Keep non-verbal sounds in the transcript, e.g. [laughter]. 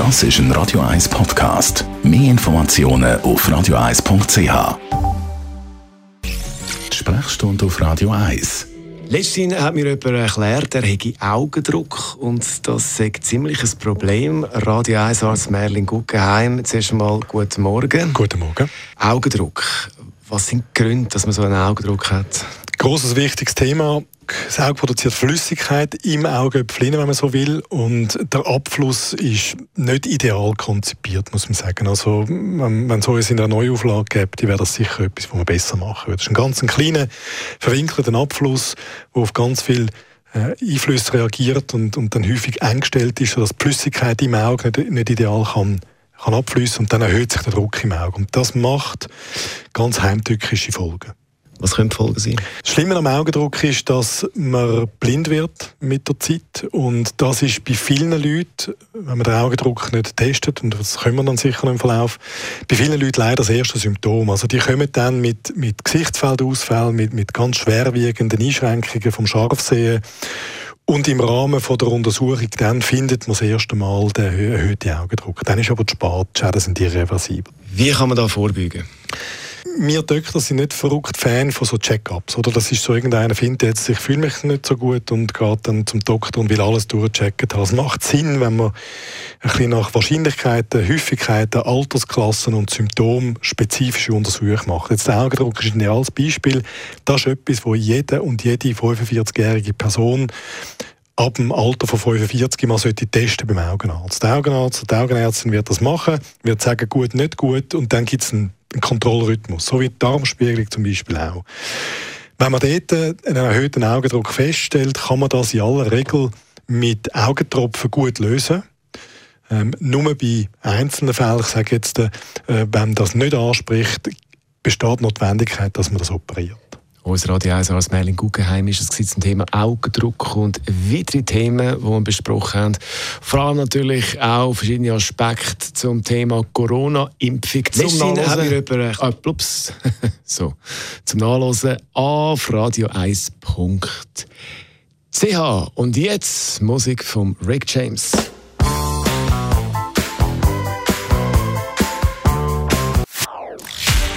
Das ist ein Radio 1 Podcast. Mehr Informationen auf radio1.ch. Sprechstunde auf Radio 1. Letztens hat mir jemand erklärt, er hätte Augendruck und das sei ziemlich ein Problem. Radio 1 Arzt Merlin Guggenheim, zuerst einmal guten Morgen. Guten Morgen. Augendruck. Was sind die Gründe, dass man so einen Augendruck hat? Großes wichtiges Thema. Das Auge produziert Flüssigkeit im Augäpfel, wenn man so will. Und der Abfluss ist nicht ideal konzipiert, muss man sagen. Also, wenn, wenn so es in einer Neuauflage gibt, wäre das sicher etwas, was man besser machen würde. Das ist ein ganz kleiner, verwinkelter Abfluss, der auf ganz viel äh, Einflüsse reagiert und, und dann häufig eingestellt ist, sodass die Flüssigkeit im Auge nicht, nicht ideal kann kann abfließen und dann erhöht sich der Druck im Auge. Und das macht ganz heimtückische Folgen. Was können die Folgen sein? Das Schlimme am Augendruck ist, dass man blind wird mit der Zeit. Und das ist bei vielen Leuten, wenn man den Augendruck nicht testet, und das können wir dann sicher im Verlauf, bei vielen Leuten leider das erste Symptom. Also die kommen dann mit, mit Gesichtsfeldausfall, mit, mit ganz schwerwiegenden Einschränkungen vom Scharfsehen. Und im Rahmen von der Untersuchung dann findet man das erste Mal den erhöhten Augendruck. Dann ist aber zu spät, die Schäden sind irreversibel. Wie kann man da vorbeugen? Wir Doktor sind nicht verrückt Fan von so Check-ups. Oder? Das ist so, irgendeiner findet jetzt, ich fühle mich nicht so gut und geht dann zum Doktor und will alles durchchecken. Es macht Sinn, wenn man ein bisschen nach Wahrscheinlichkeiten, Häufigkeiten, Altersklassen und Symptomen spezifische Untersuchungen macht. Jetzt der Augendruck ist ein ideales Beispiel. Das ist etwas, wo jede und jede 45-jährige Person ab dem Alter von 45 mal sollte testen beim Augenarzt. Der Augenarzt die Augenärztin wird das machen, wird sagen, gut, nicht gut und dann gibt es einen einen Kontrollrhythmus, so wie die Darmspiegelung zum Beispiel auch. Wenn man dort einen erhöhten Augendruck feststellt, kann man das in aller Regel mit Augentropfen gut lösen. Ähm, nur bei einzelnen Fällen, ich sage jetzt, äh, wenn das nicht anspricht, besteht die Notwendigkeit, dass man das operiert. Unser Radio 1 als Merlin Guggenheim ist es zum Thema Augendruck und weitere Themen, die wir besprochen haben. Vor allem natürlich auch verschiedene Aspekte zum Thema Corona-Impfung. Zum Nachlesen. Ah, plups. [laughs] so. Zum Nachlesen auf radio1.ch. Und jetzt Musik von Rick James.